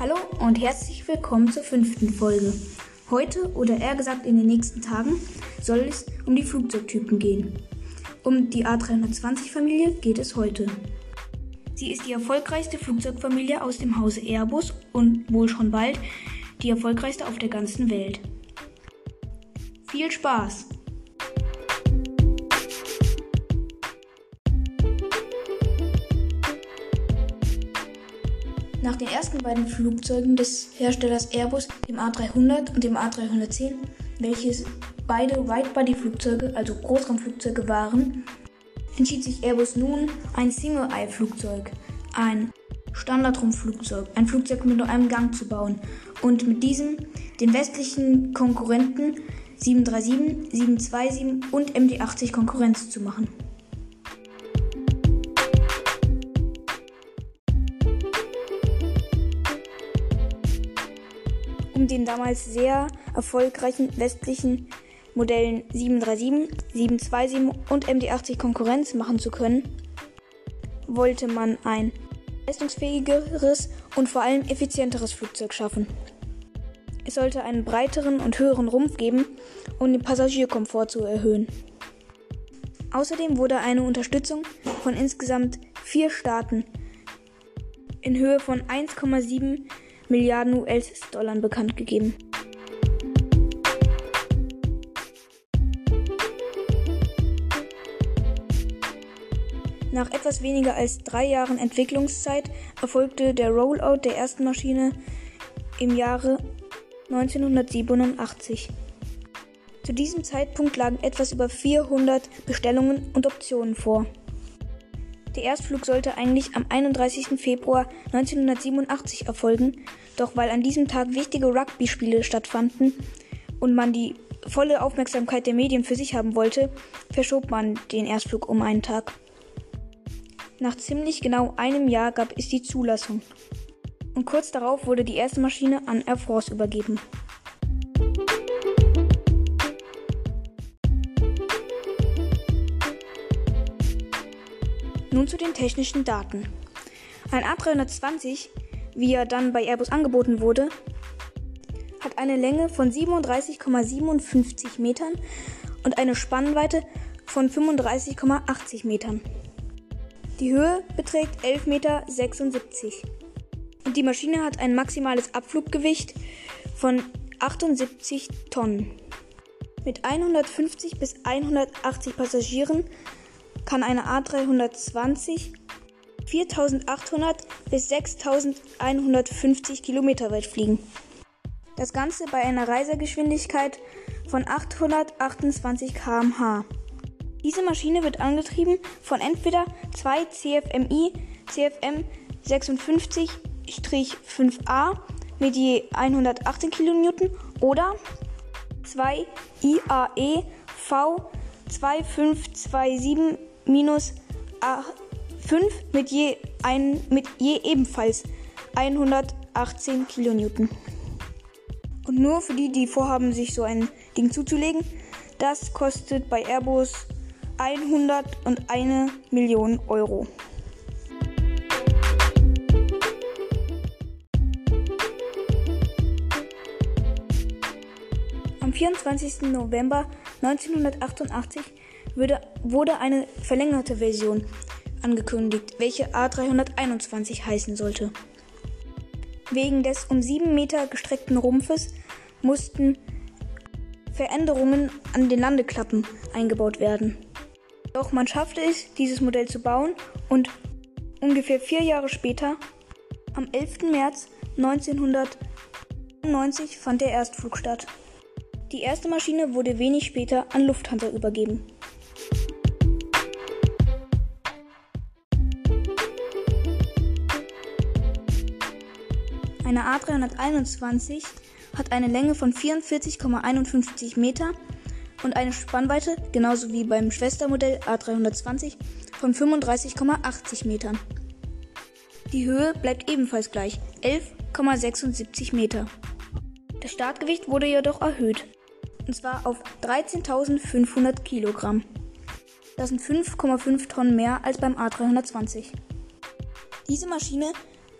Hallo und herzlich willkommen zur fünften Folge. Heute oder eher gesagt in den nächsten Tagen soll es um die Flugzeugtypen gehen. Um die A320-Familie geht es heute. Sie ist die erfolgreichste Flugzeugfamilie aus dem Hause Airbus und wohl schon bald die erfolgreichste auf der ganzen Welt. Viel Spaß! Nach den ersten beiden Flugzeugen des Herstellers Airbus, dem A300 und dem A310, welche beide Widebody-Flugzeuge, also Großraumflugzeuge waren, entschied sich Airbus nun, ein Single-Eye-Flugzeug, ein Standardrumpfflugzeug, ein Flugzeug mit nur einem Gang zu bauen und mit diesem den westlichen Konkurrenten 737, 727 und MD-80 Konkurrenz zu machen. Den damals sehr erfolgreichen westlichen Modellen 737, 727 und MD80 Konkurrenz machen zu können, wollte man ein leistungsfähigeres und vor allem effizienteres Flugzeug schaffen. Es sollte einen breiteren und höheren Rumpf geben, um den Passagierkomfort zu erhöhen. Außerdem wurde eine Unterstützung von insgesamt vier Staaten in Höhe von 1,7 Milliarden US-Dollar bekannt gegeben. Nach etwas weniger als drei Jahren Entwicklungszeit erfolgte der Rollout der ersten Maschine im Jahre 1987. Zu diesem Zeitpunkt lagen etwas über 400 Bestellungen und Optionen vor. Der Erstflug sollte eigentlich am 31. Februar 1987 erfolgen, doch weil an diesem Tag wichtige Rugby-Spiele stattfanden und man die volle Aufmerksamkeit der Medien für sich haben wollte, verschob man den Erstflug um einen Tag. Nach ziemlich genau einem Jahr gab es die Zulassung. Und kurz darauf wurde die erste Maschine an Air Force übergeben. Nun zu den technischen Daten. Ein A320, wie er dann bei Airbus angeboten wurde, hat eine Länge von 37,57 Metern und eine Spannweite von 35,80 Metern. Die Höhe beträgt 11,76 Meter. Und die Maschine hat ein maximales Abfluggewicht von 78 Tonnen. Mit 150 bis 180 Passagieren kann eine A320 4800 bis 6150 Kilometer weit fliegen. Das Ganze bei einer Reisegeschwindigkeit von 828 km/h. Diese Maschine wird angetrieben von entweder zwei CFMI CFM 56-5A mit je 118 kN oder zwei IAE V2527 minus 5 mit je, ein, mit je ebenfalls 118 Kilonewton. Und nur für die, die vorhaben, sich so ein Ding zuzulegen, das kostet bei Airbus 101 Millionen Euro. Am 24. November 1988 wurde eine verlängerte Version angekündigt, welche A321 heißen sollte. Wegen des um 7 Meter gestreckten Rumpfes mussten Veränderungen an den Landeklappen eingebaut werden. Doch man schaffte es, dieses Modell zu bauen und ungefähr vier Jahre später, am 11. März 1990, fand der Erstflug statt. Die erste Maschine wurde wenig später an Lufthansa übergeben. Eine A321 hat eine Länge von 44,51 Meter und eine Spannweite, genauso wie beim Schwestermodell A320, von 35,80 Metern. Die Höhe bleibt ebenfalls gleich, 11,76 Meter. Das Startgewicht wurde jedoch erhöht, und zwar auf 13.500 Kilogramm. Das sind 5,5 Tonnen mehr als beim A320. Diese Maschine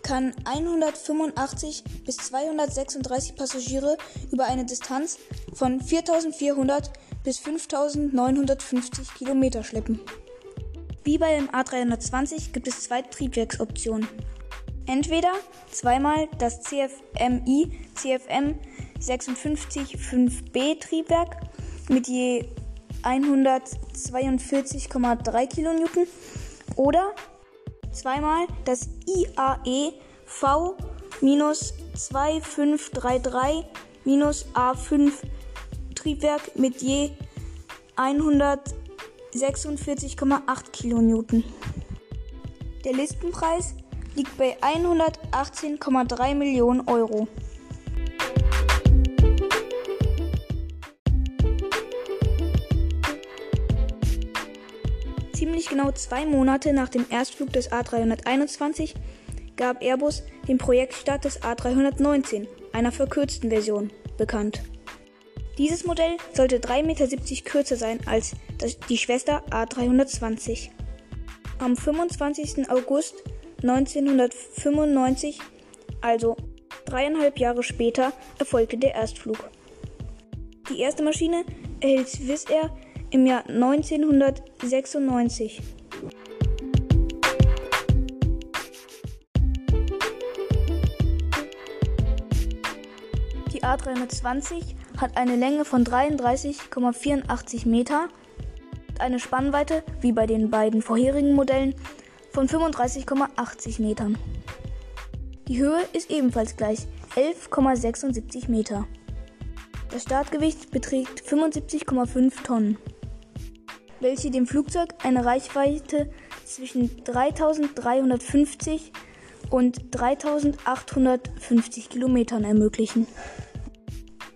kann 185 bis 236 Passagiere über eine Distanz von 4400 bis 5950 Kilometer schleppen. Wie bei dem A320 gibt es zwei Triebwerksoptionen. Entweder zweimal das CFMI CFM 565B Triebwerk mit je 142,3 kN oder zweimal das IAE V-2533-A5 Triebwerk mit je 146,8 kN. Der Listenpreis liegt bei 118,3 Millionen Euro. Ziemlich genau zwei Monate nach dem Erstflug des A321 gab Airbus den Projektstart des A319, einer verkürzten Version, bekannt. Dieses Modell sollte 3,70 Meter kürzer sein als die Schwester A320. Am 25. August 1995, also dreieinhalb Jahre später, erfolgte der Erstflug. Die erste Maschine erhielt Swiss Air im Jahr 1996. Die A320 hat eine Länge von 33,84 Meter und eine Spannweite, wie bei den beiden vorherigen Modellen, von 35,80 Metern. Die Höhe ist ebenfalls gleich 11,76 Meter. Das Startgewicht beträgt 75,5 Tonnen welche dem Flugzeug eine Reichweite zwischen 3350 und 3850 Kilometern ermöglichen.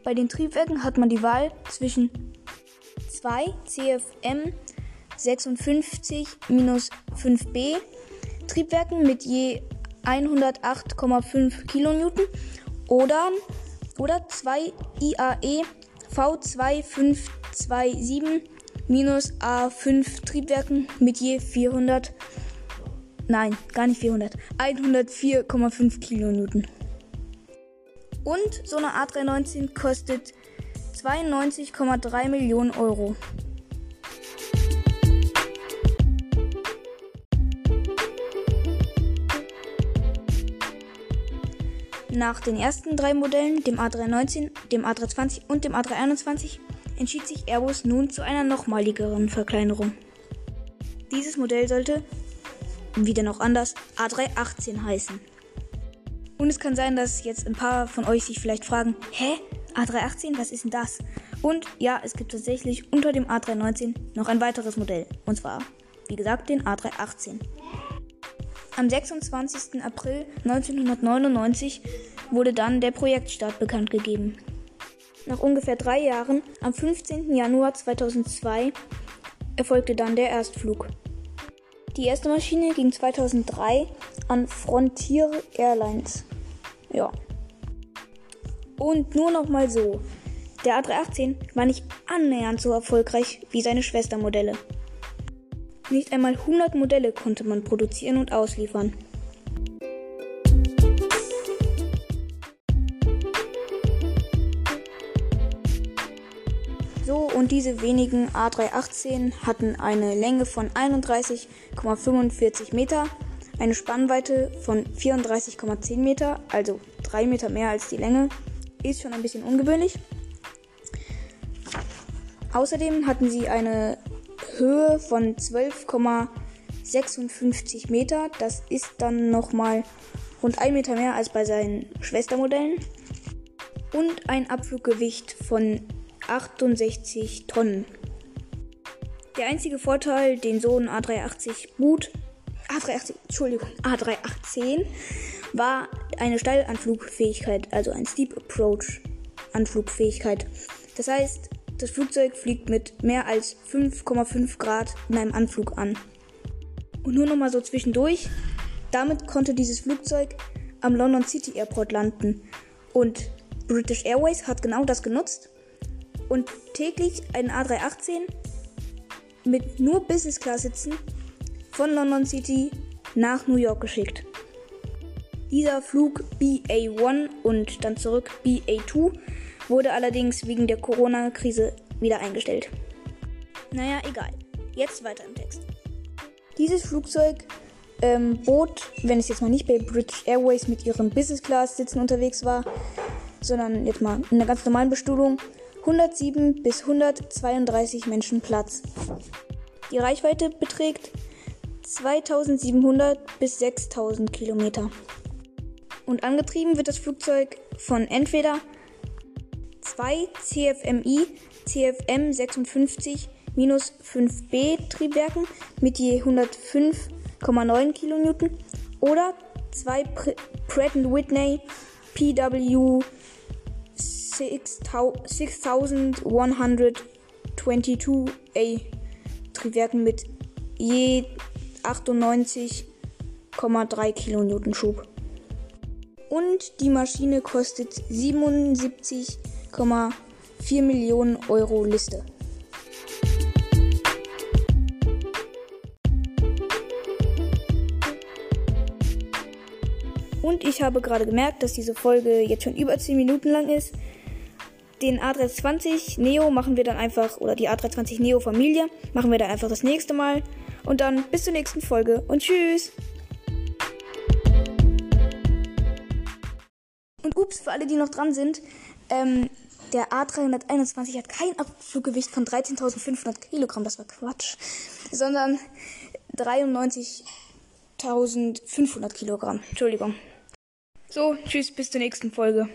Bei den Triebwerken hat man die Wahl zwischen zwei CFM 56-5B Triebwerken mit je 108,5 Kilonewton oder, oder zwei IAE V2527 minus A5 Triebwerken mit je 400, nein, gar nicht 400, 104,5 Kilonewton. Und so eine A319 kostet 92,3 Millionen Euro. Nach den ersten drei Modellen, dem A319, dem A320 und dem A321, entschied sich Airbus nun zu einer nochmaligeren Verkleinerung. Dieses Modell sollte, wieder noch anders, A318 heißen. Und es kann sein, dass jetzt ein paar von euch sich vielleicht fragen, hä? A318, was ist denn das? Und ja, es gibt tatsächlich unter dem A319 noch ein weiteres Modell. Und zwar, wie gesagt, den A318. Am 26. April 1999 wurde dann der Projektstart bekannt gegeben. Nach ungefähr drei Jahren, am 15. Januar 2002, erfolgte dann der Erstflug. Die erste Maschine ging 2003 an Frontier Airlines. Ja. Und nur noch mal so. Der A318 war nicht annähernd so erfolgreich wie seine Schwestermodelle. Nicht einmal 100 Modelle konnte man produzieren und ausliefern. Und diese wenigen A318 hatten eine Länge von 31,45 Meter, eine Spannweite von 34,10 Meter, also 3 Meter mehr als die Länge, ist schon ein bisschen ungewöhnlich. Außerdem hatten sie eine Höhe von 12,56 Meter, das ist dann nochmal rund 1 Meter mehr als bei seinen Schwestermodellen. Und ein Abfluggewicht von 68 Tonnen. Der einzige Vorteil, den so ein A380 Boot, A380, Entschuldigung, A318, war eine Steilanflugfähigkeit, also ein Steep Approach Anflugfähigkeit. Das heißt, das Flugzeug fliegt mit mehr als 5,5 Grad in einem Anflug an. Und nur noch mal so zwischendurch, damit konnte dieses Flugzeug am London City Airport landen. Und British Airways hat genau das genutzt und täglich einen A318 mit nur Business Class Sitzen von London City nach New York geschickt. Dieser Flug BA1 und dann zurück BA2 wurde allerdings wegen der Corona-Krise wieder eingestellt. Naja, egal. Jetzt weiter im Text. Dieses Flugzeug ähm, bot, wenn es jetzt mal nicht bei British Airways mit ihren Business Class Sitzen unterwegs war, sondern jetzt mal in einer ganz normalen Bestuhlung, 107 bis 132 Menschen Platz. Die Reichweite beträgt 2700 bis 6000 Kilometer. Und angetrieben wird das Flugzeug von entweder zwei CFMI CFM 56 5B Triebwerken mit je 105,9 Kilonewton oder zwei Pratt Whitney PW 6122A Triebwerken mit je 98,3 Kilonewton Schub. Und die Maschine kostet 77,4 Millionen Euro Liste. Und ich habe gerade gemerkt, dass diese Folge jetzt schon über 10 Minuten lang ist. Den A320 Neo machen wir dann einfach, oder die A320 Neo Familie machen wir dann einfach das nächste Mal. Und dann bis zur nächsten Folge und tschüss! Und ups, für alle, die noch dran sind, ähm, der A321 hat kein Abfluggewicht von 13.500 Kilogramm, das war Quatsch, sondern 93.500 Kilogramm. Entschuldigung. So, tschüss, bis zur nächsten Folge.